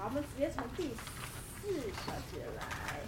好，我们直接从第四小节来。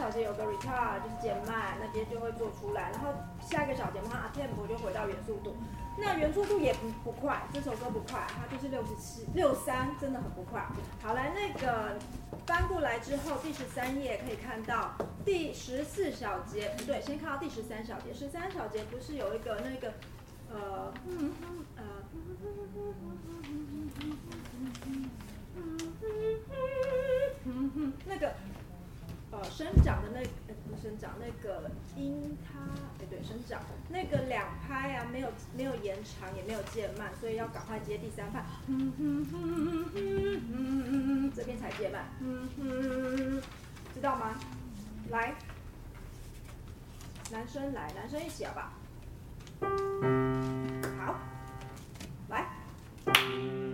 小节有个 retard 就是减慢，那边就会做出来。然后下一个小节嘛，它 tempo 就回到原速度。那原速度也不不快，这首歌不快，它就是六十七六三，真的很不快。好，来那个翻过来之后，第十三页可以看到第十四小节，不对，先看到第十三小节。十三小节不是有一个那个呃嗯。嗯哼，那个生长的那呃不生长那个音它哎对生长那个两拍啊没有没有延长也没有渐慢，所以要赶快接第三拍。这边才渐慢。知道吗？来，男生来，男生一起好不好？好，来。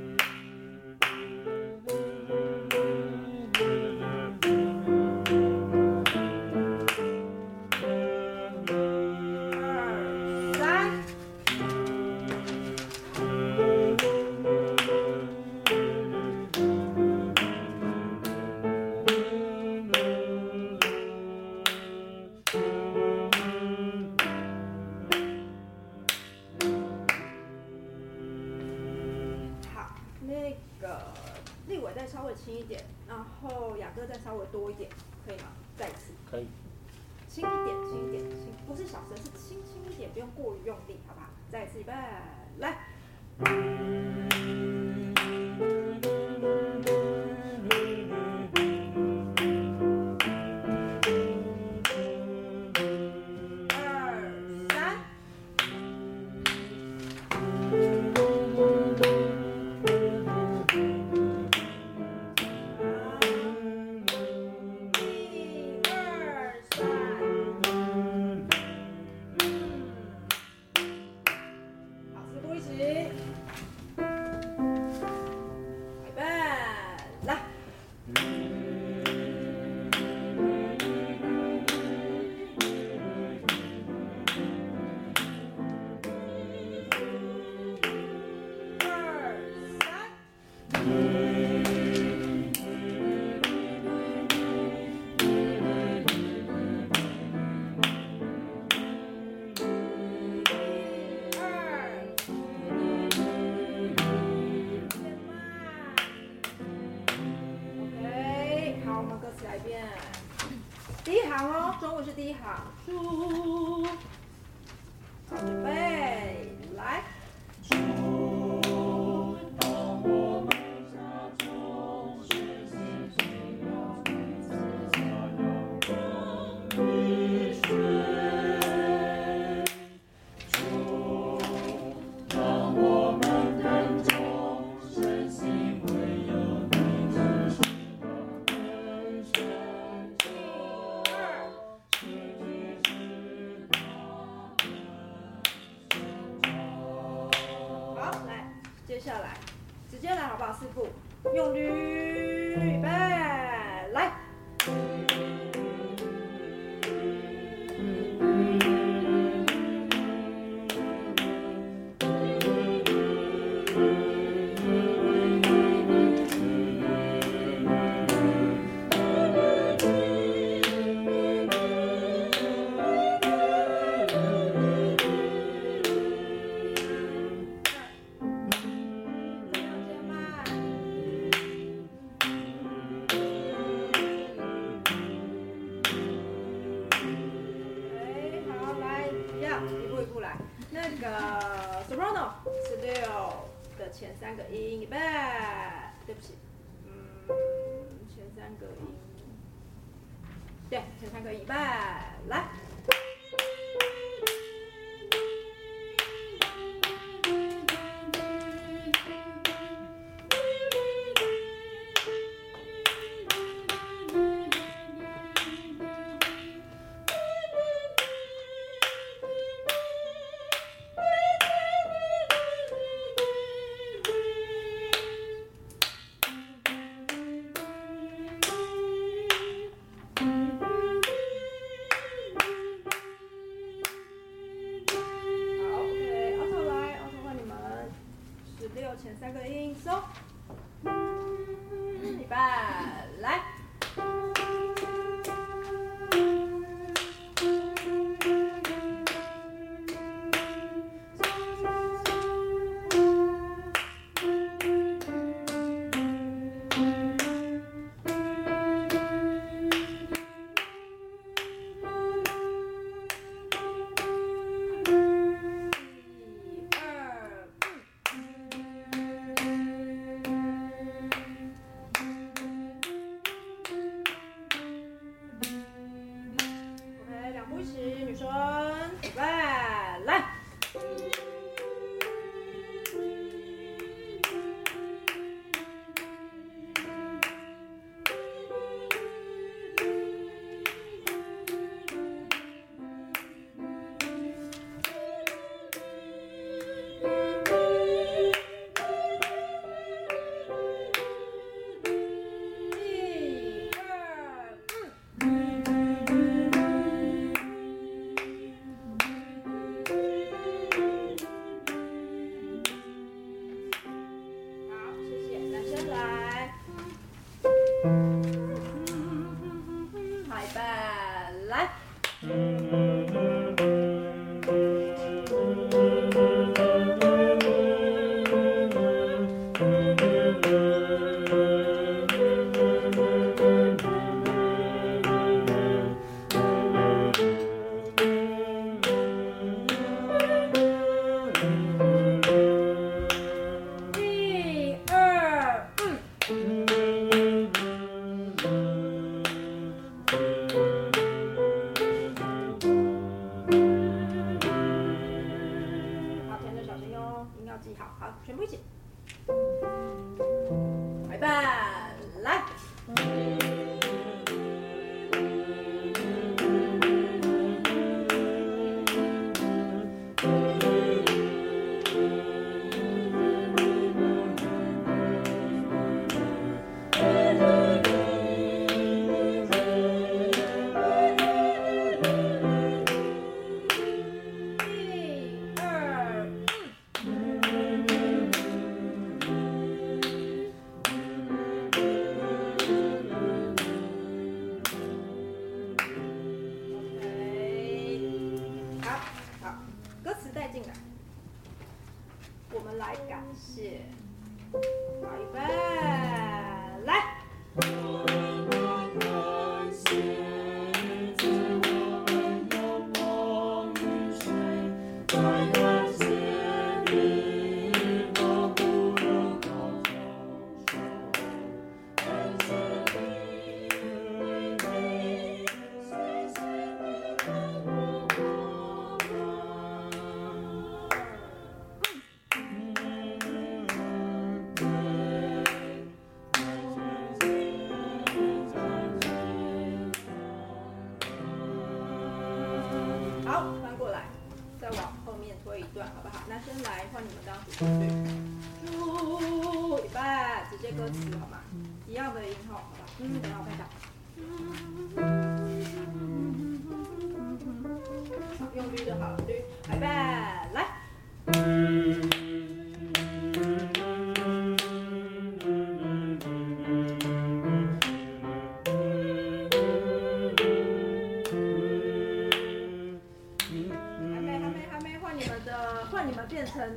点，然后雅哥再稍微多一点，可以吗？再一次，可以，轻一点，轻一点，轻，不是小声，是轻轻一点，不用过于用力，好不好？再一次，预备。接下来，直接来好不好？师傅用力预备来。三个一。转转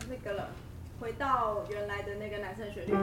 那个了回到原来的那个男生学校。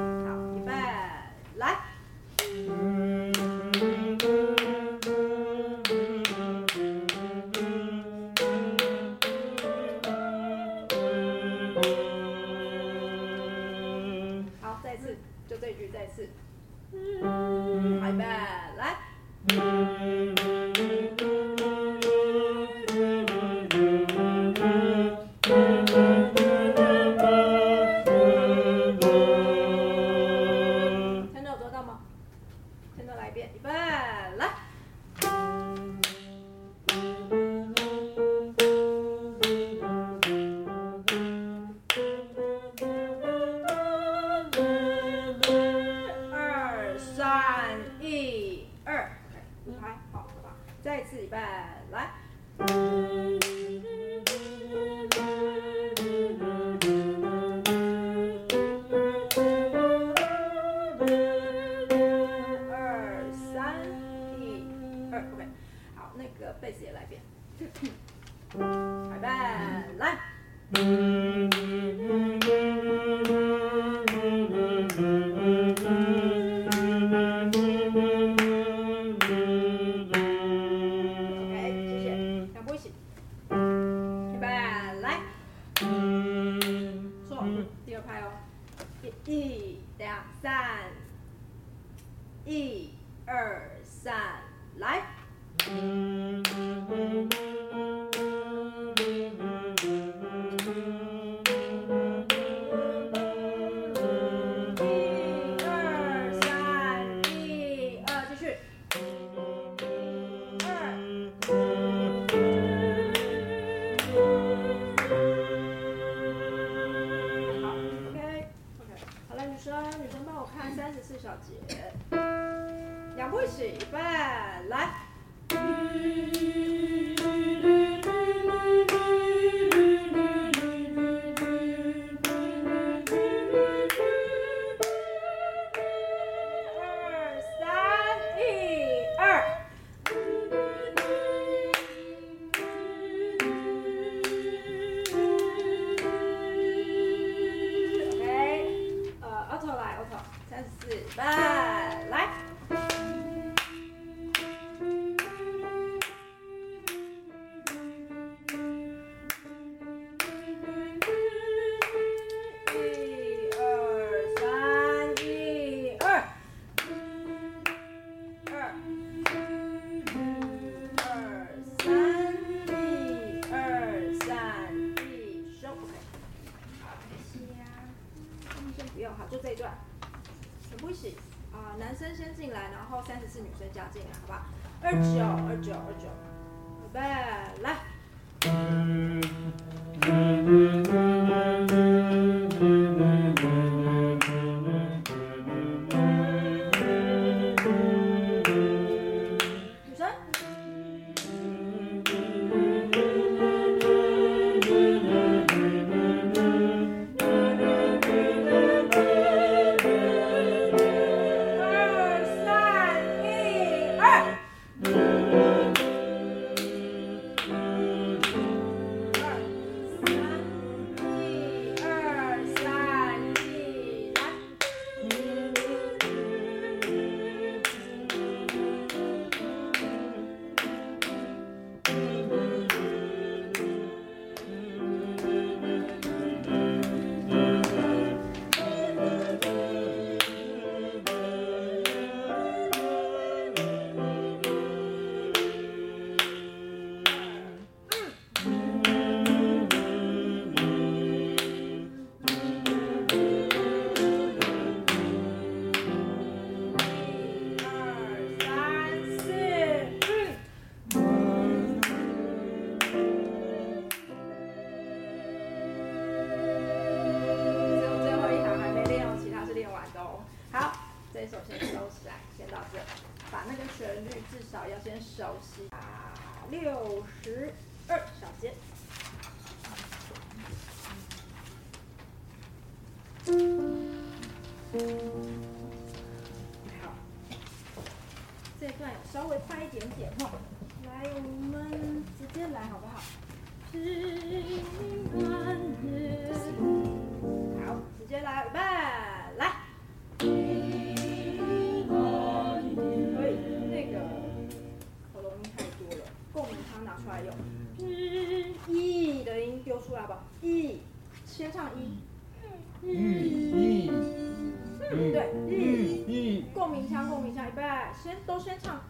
女生加进来，好吧？二九二九二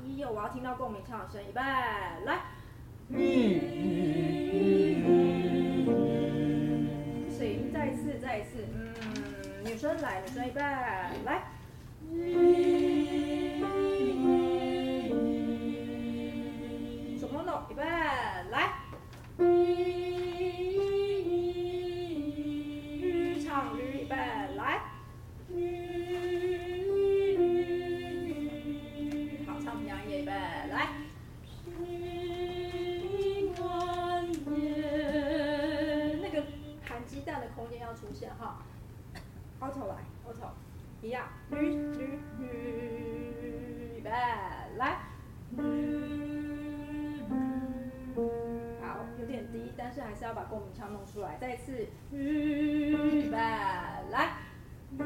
一，我要听到共鸣唱的声音，预备，来。行，再一次，再一次，嗯，女生来，女生预备，来。手碰到，预备，来。一样，驴驴驴，预备，来，好，有点低，但是还是要把共鸣腔弄出来，再一次，预备，来，继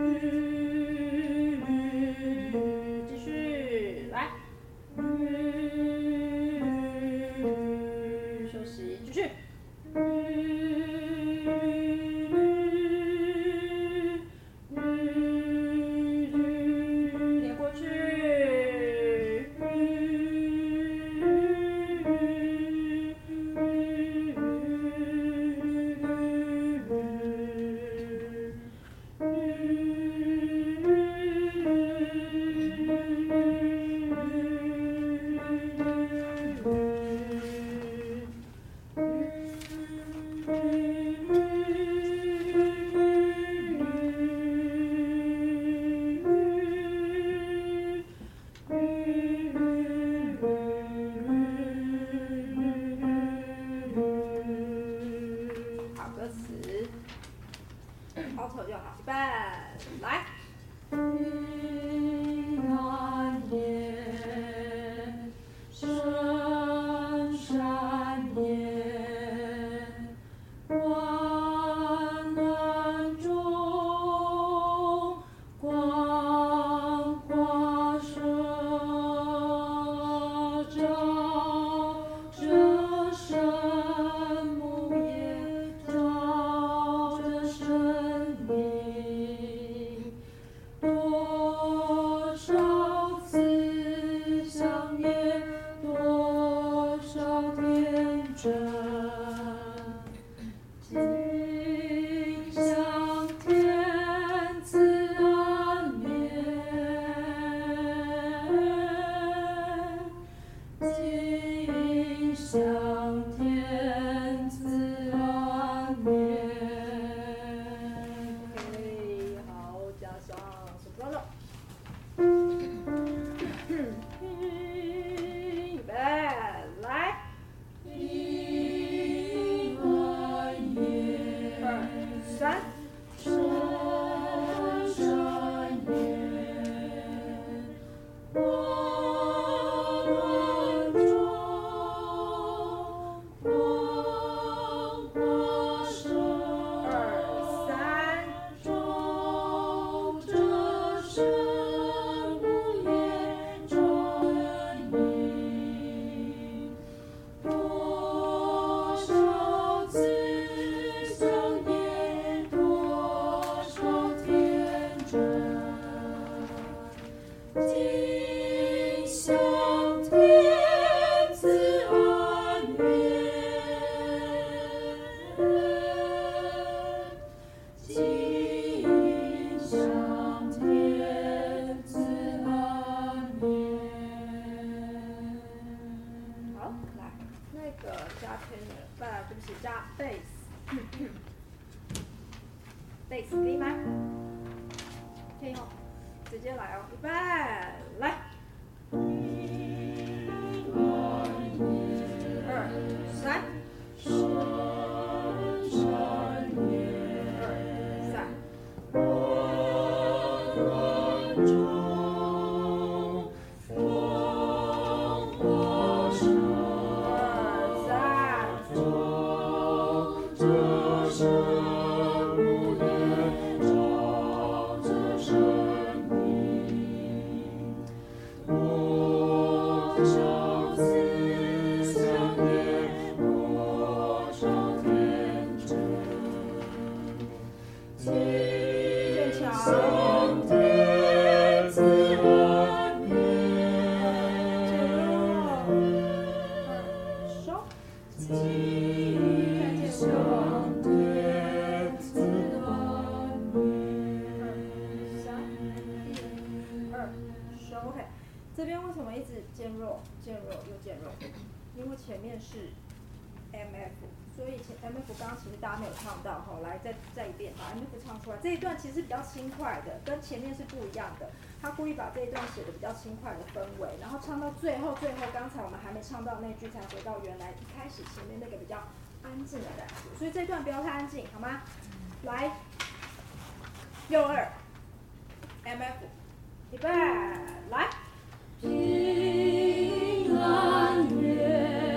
前面是 MF，所以前 MF 刚刚其实大家没有唱到哦，来再再一遍，把 MF 唱出来这一段其实比较轻快的，跟前面是不一样的。他故意把这一段写的比较轻快的氛围，然后唱到最后，最后刚才我们还没唱到那句，才回到原来一开始前面那个比较安静的感觉。所以这段不要太安静，好吗？来，六二，M F，预备，来。平安夜，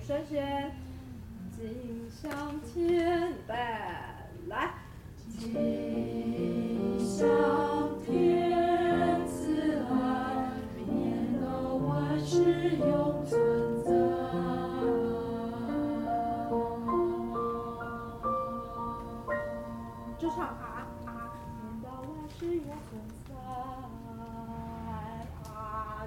神仙，敬香天，来，来，敬香天慈爱，免到万事永存在。就唱啊啊，念到万事永存在。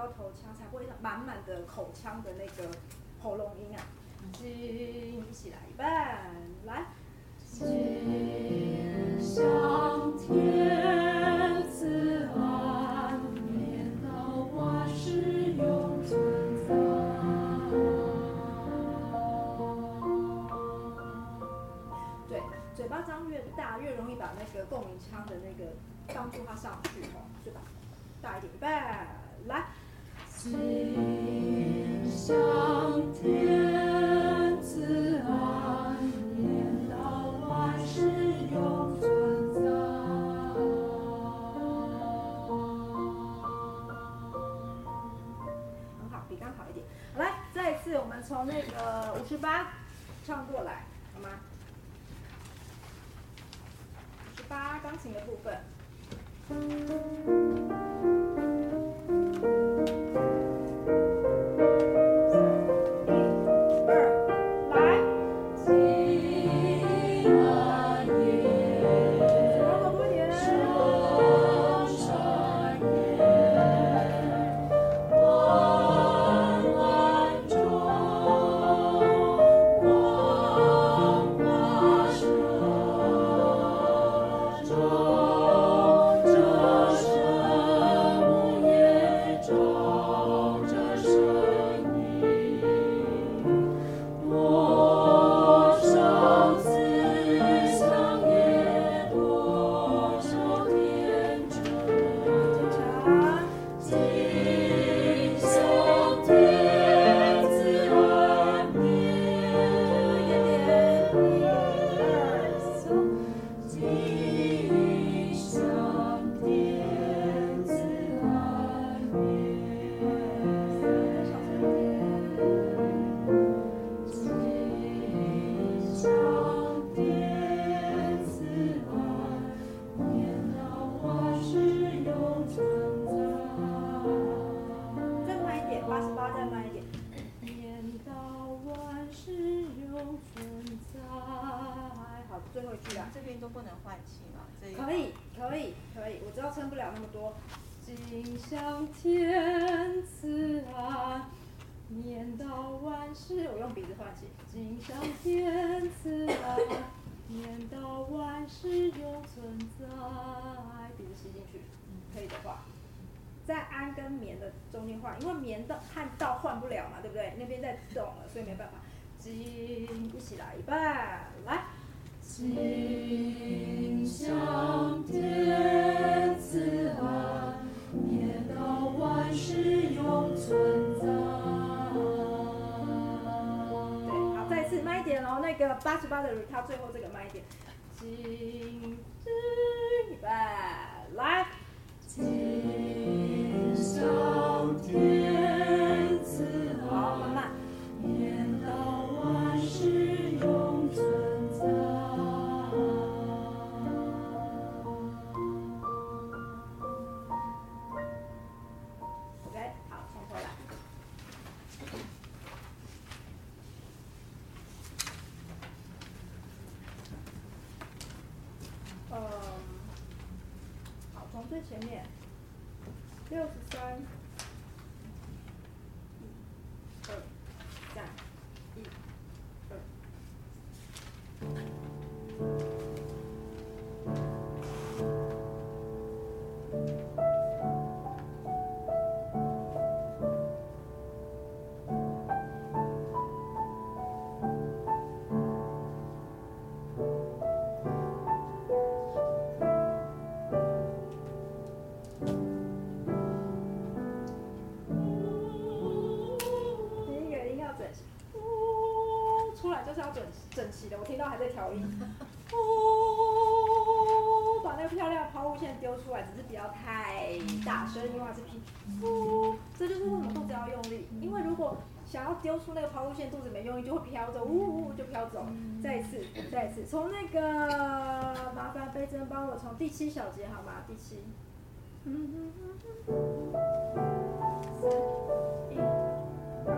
到头腔，才会满满的口腔的那个喉咙音啊。心一起来一半，来。心向天自安眠，到万事永存在。对，嘴巴张越大，越容易把那个共鸣腔的那个帮助它上去哦，对吧？大一点，预备，来。心最后一句啊，这边都不能换气嘛，可以可以可以，我知道撑不了那么多，锦上天赐啊。念到万事，我用鼻子换气，锦上天赐啊。念到万事有存在，鼻子吸进去，可以的话，在安跟棉的中间换，因为棉的，汉道换不了嘛，对不对？那边在动了，所以没办法，紧，一起来吧，来。八十八的，它最后这个慢一点，心之预备来，心向天丢出那个抛物线，肚子没用力就会飘走，呜呜就飘走。再一次，再一次，从那个麻烦贝珍帮我从第七小节好吗？第七。嗯它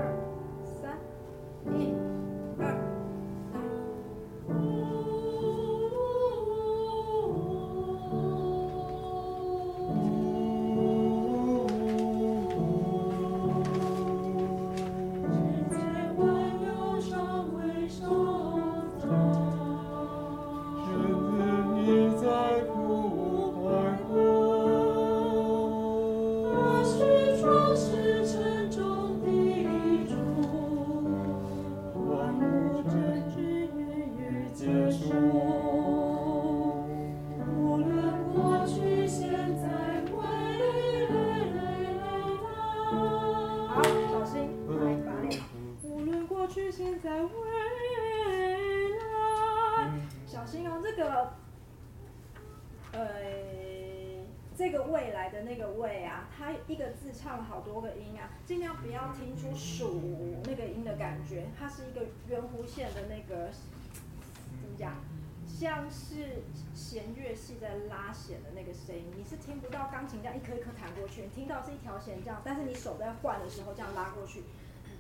在拉弦的那个声音，你是听不到钢琴这样一颗一颗弹过去，你听到是一条弦这样，但是你手在换的时候这样拉过去，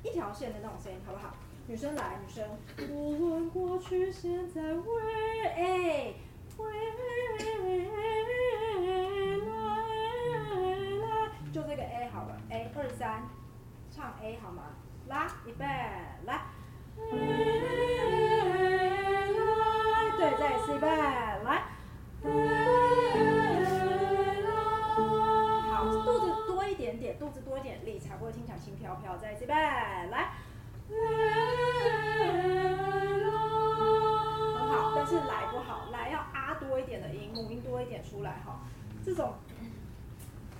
一条线的那种声音，好不好？女生来，女生。无论过去、现在、未来，未来，就这个 A 好了，A 二三，唱 A 好吗？拉一半，来。对，再一次预备，好，肚子多一点点，肚子多一点力，才不会听起来轻飘飘。再一次预备，来。很好，但是来不好，来要啊多一点的音，母音多一点出来哈。这种，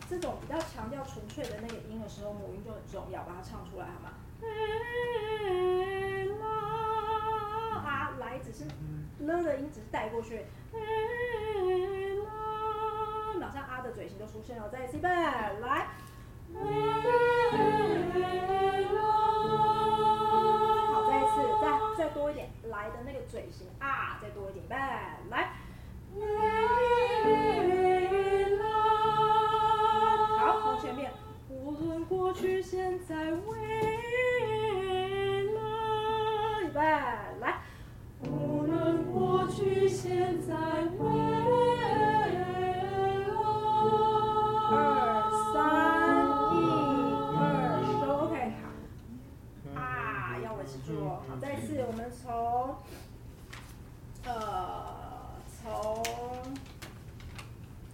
这种比较强调纯粹的那个音的时候，母音就很重要，把它唱出来好吗？啊，来只是了的音，只是带过去。嘴型就出现了，再一次预备，来。好，再一次，再再多一点，来的那个嘴型啊，再多一点，预备，来。好，从前面，无论过去、现在、未来，预备，来。无论过去、现在、未，好，再次，我们从，呃，从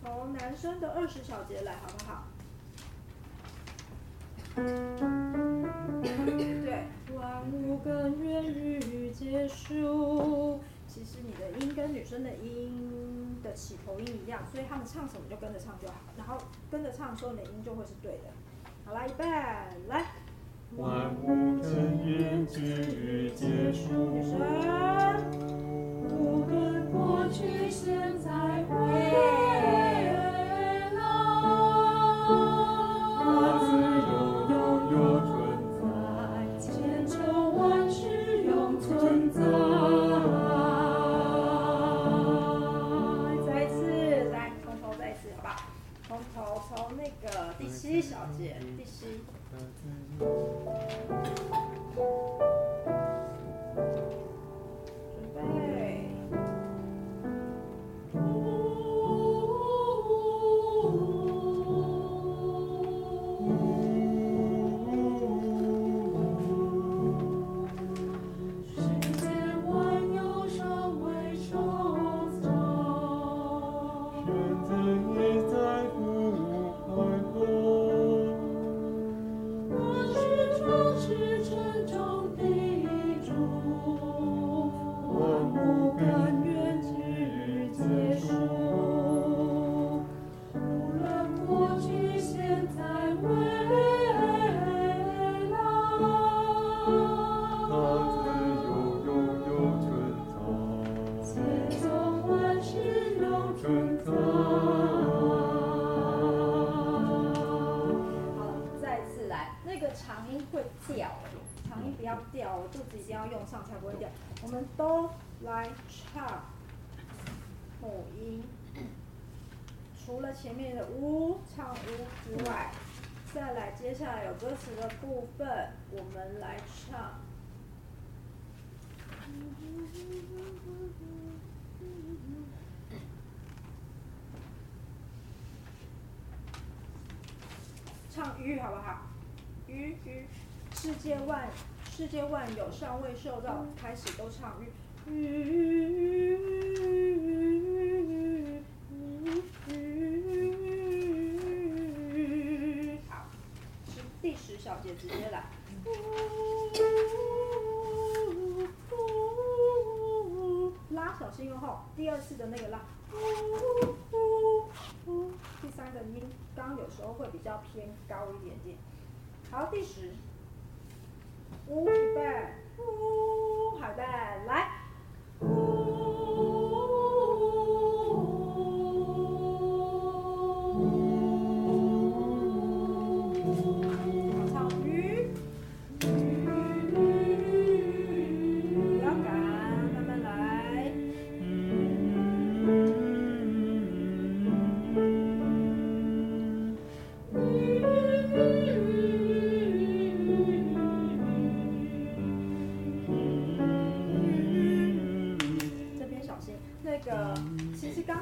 从男生的二十小节来，好不好？对，万物更源于结束。其实你的音跟女生的音的起头音一样，所以他们唱什么就跟着唱就好。然后跟着唱的时候，你的音就会是对的。好啦，预备，来。万物更源于结束。女生。无论过去、现在、未来我们来唱。唱鱼好不好？鱼鱼，世界万世界万有尚未受到，开始都唱鱼。好，是第十小节直接来。小心用后，第二次的那个拉。第三个音，刚有时候会比较偏高一点点。好，第十，呜预备，呜，好的，来，呜。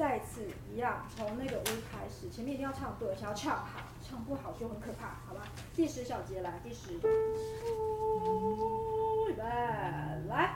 再次一样，从那个呜开始，前面一定要唱对，想要唱好，唱不好就很可怕，好吧？第十小节来，第十。预备来。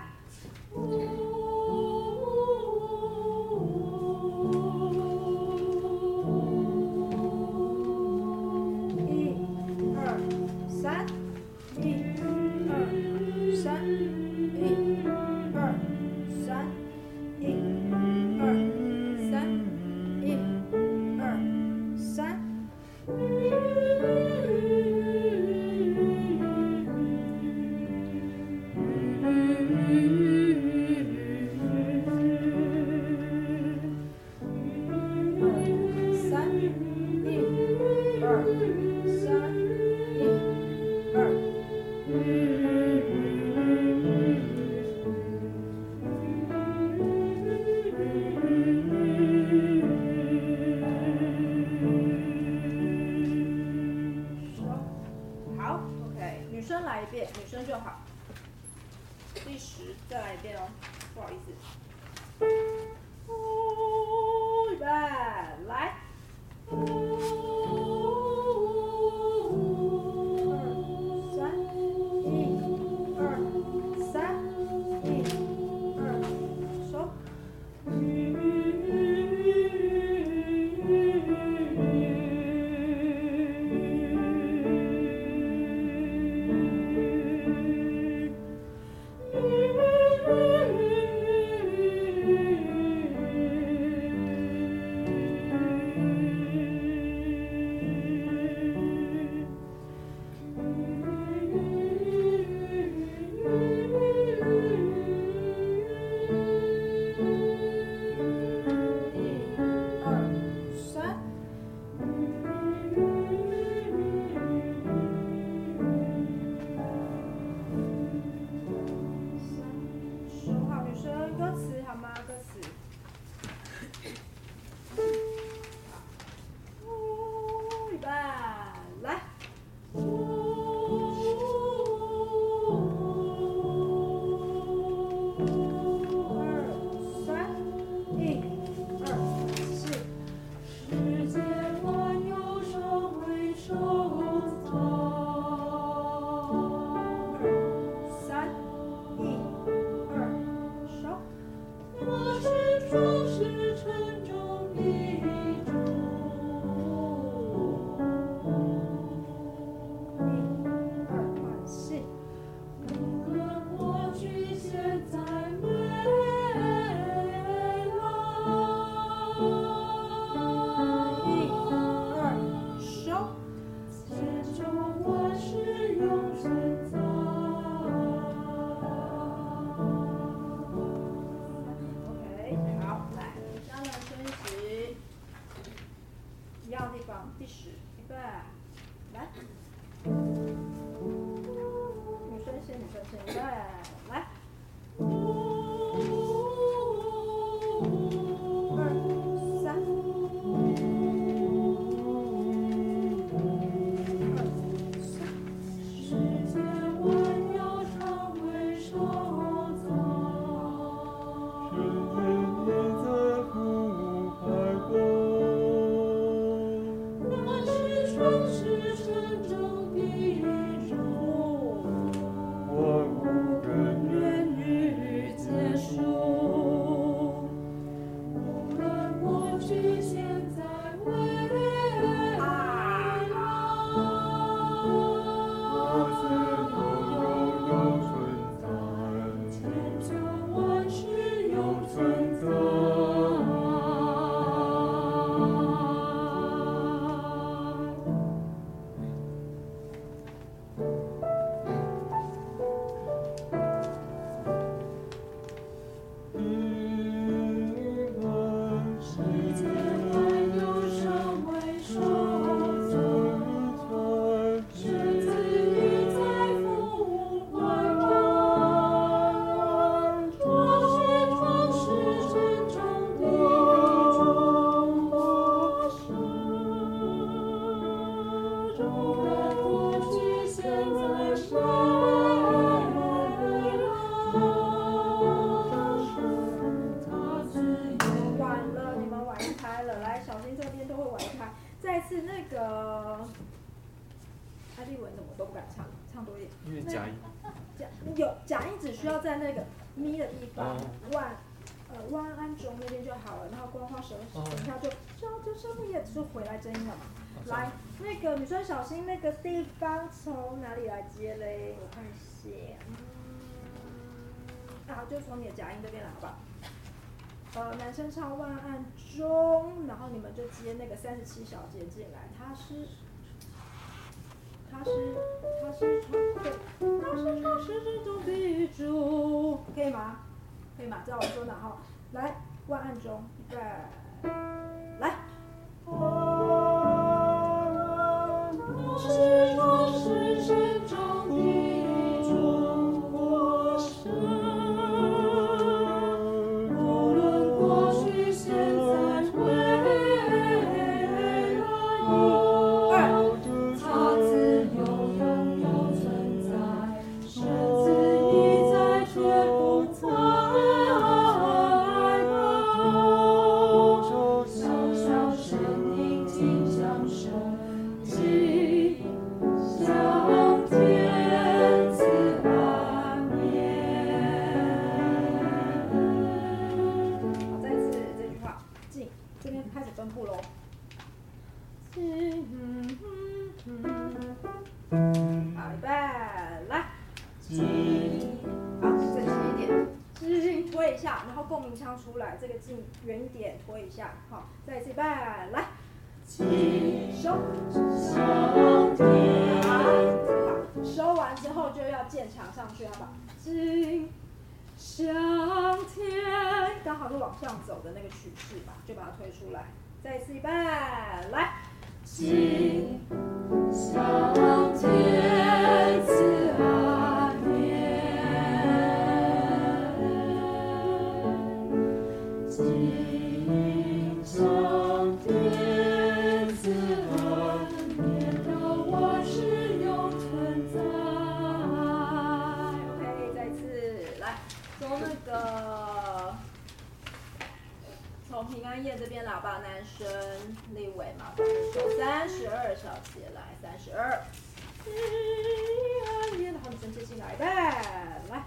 Oh, 七小节进来，他是，他是，他是传，对，他是传世之中的主，可以吗？可以吗？知道我说哪哈？来，万安中，预备，好，再一次预备，来，收，收完之后就要渐强上去，好不好？进。向天，刚好是往上走的那个曲式吧，就把它推出来。再一次预备，来，静向天赐安眠，静从平安夜这边老爸男生立伟嘛，三十二小节来，三十二，平安夜，然后女生接进来，呗，来。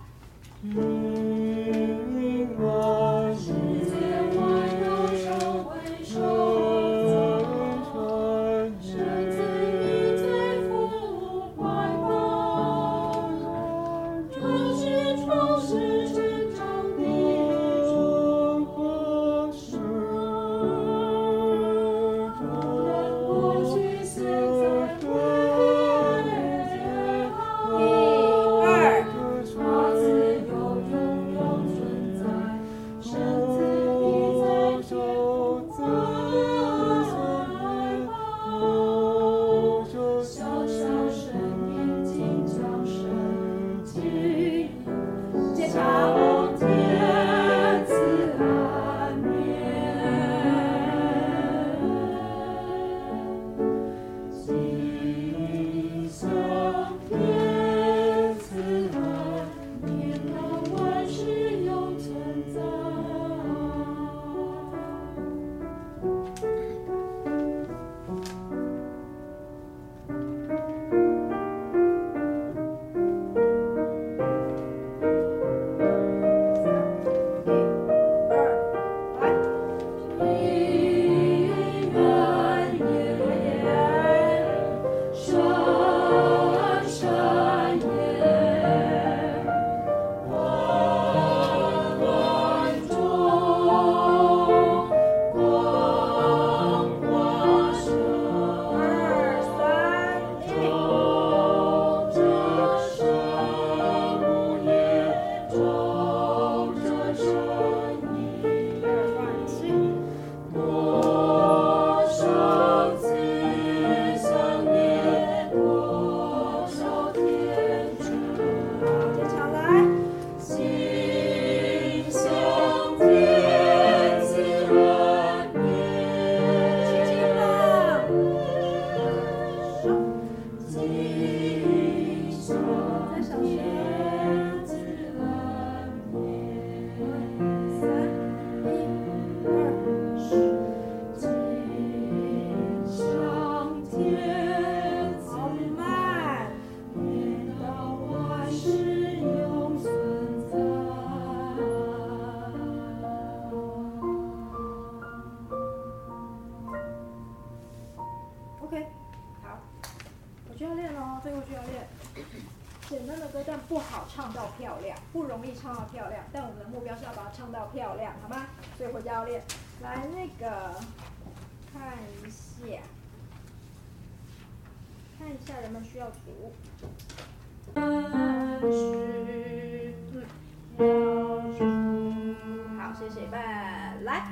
OK，好，我就要练喽，对，我就要练。简单的歌，但不好唱到漂亮，不容易唱到漂亮。但我们的目标是要把它唱到漂亮，好吗？所以回家要练。来，那个看一下，看一下人们需要读。好，谢谢，拜。来。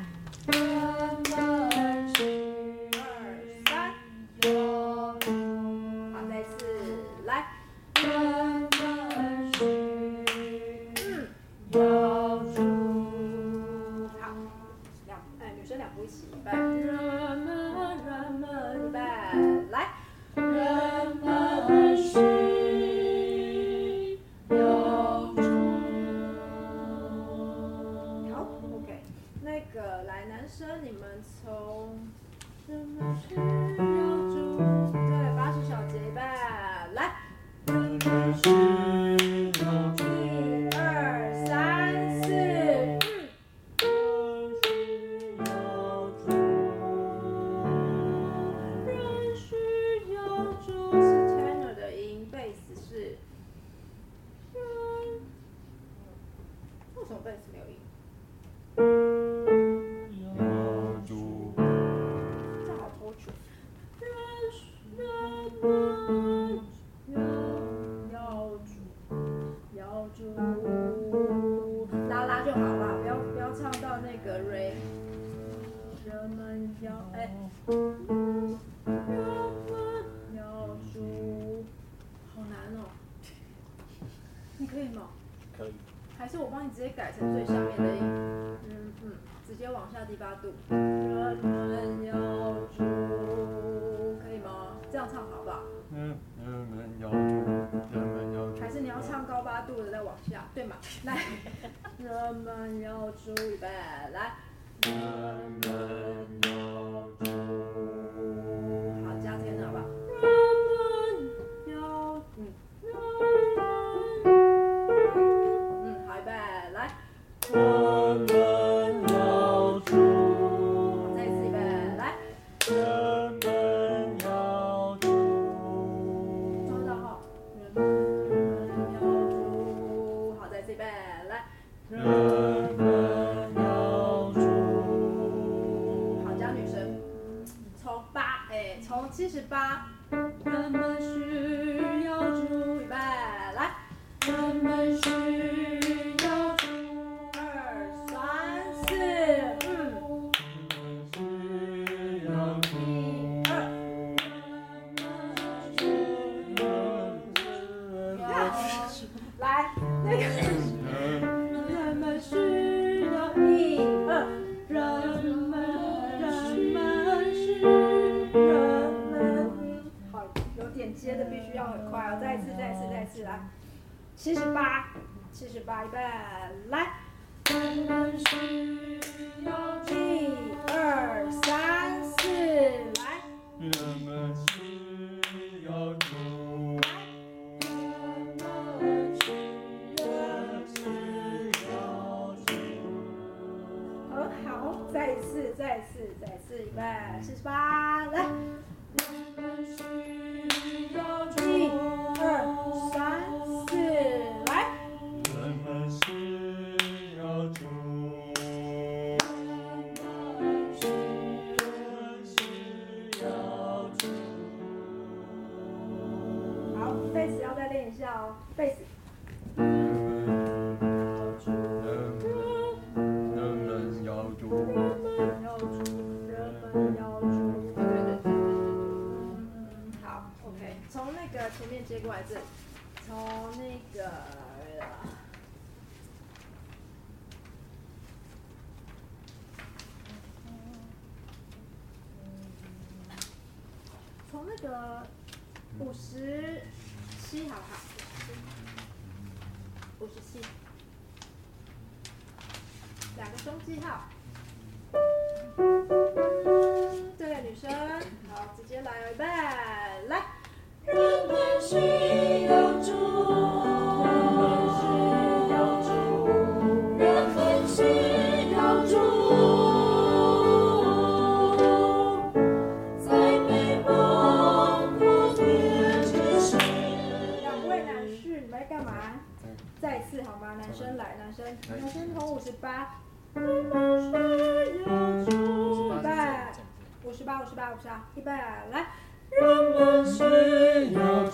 Thank you. 呃，五十七，好不好？五十七，两个双击号。对，女生，好，直接来一半，来。牛肩从五十八。五十八，五十八，五十八，一百，来。们需要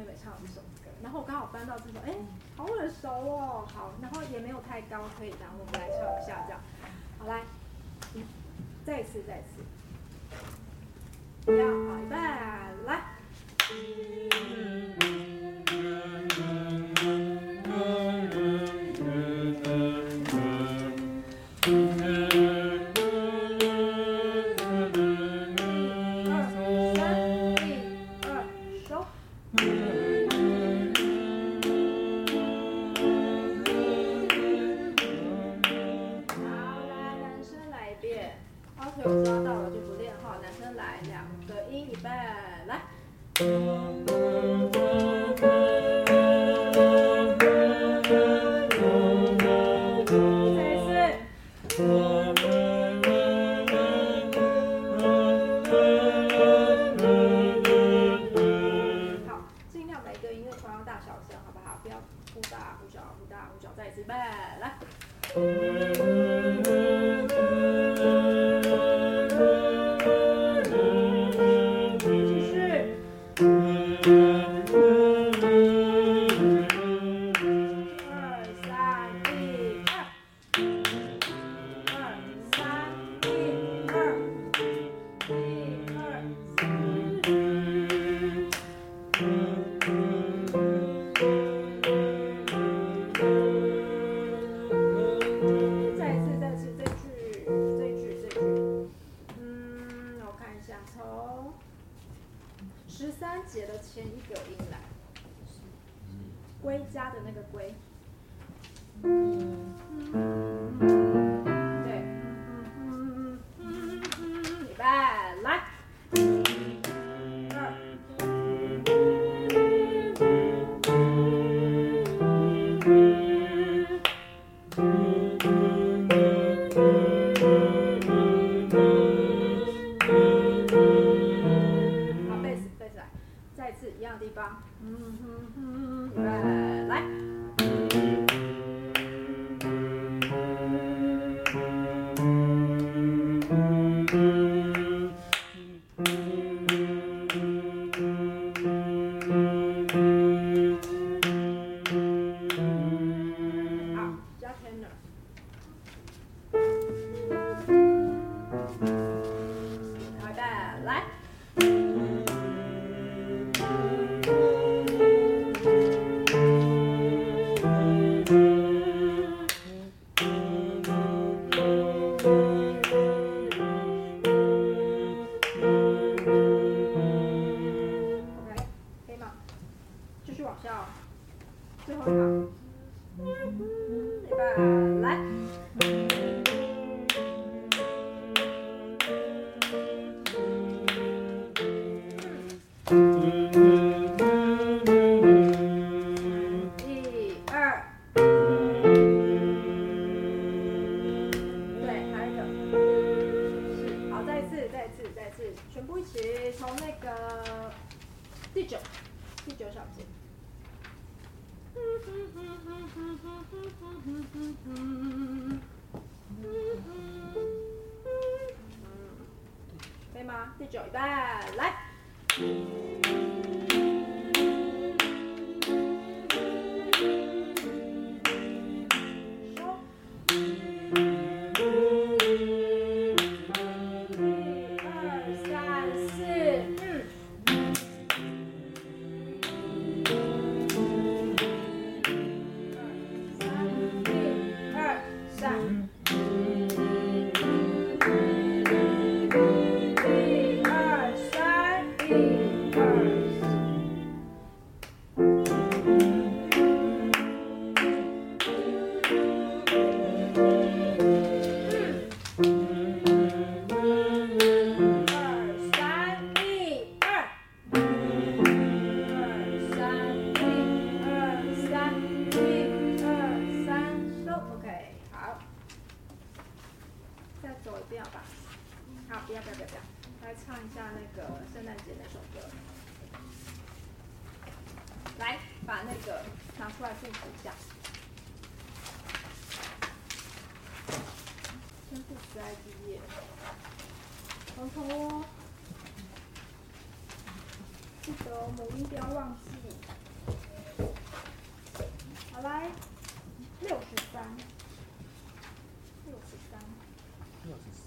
妹，妹唱一首歌，然后我刚好翻到这首，哎，好耳熟哦，好，然后也没有太高，可以，然后我们来唱一下这样，好来，再一次，再一次，一样，好，预备，来。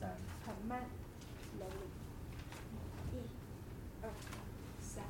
三，很慢零零一、二、三。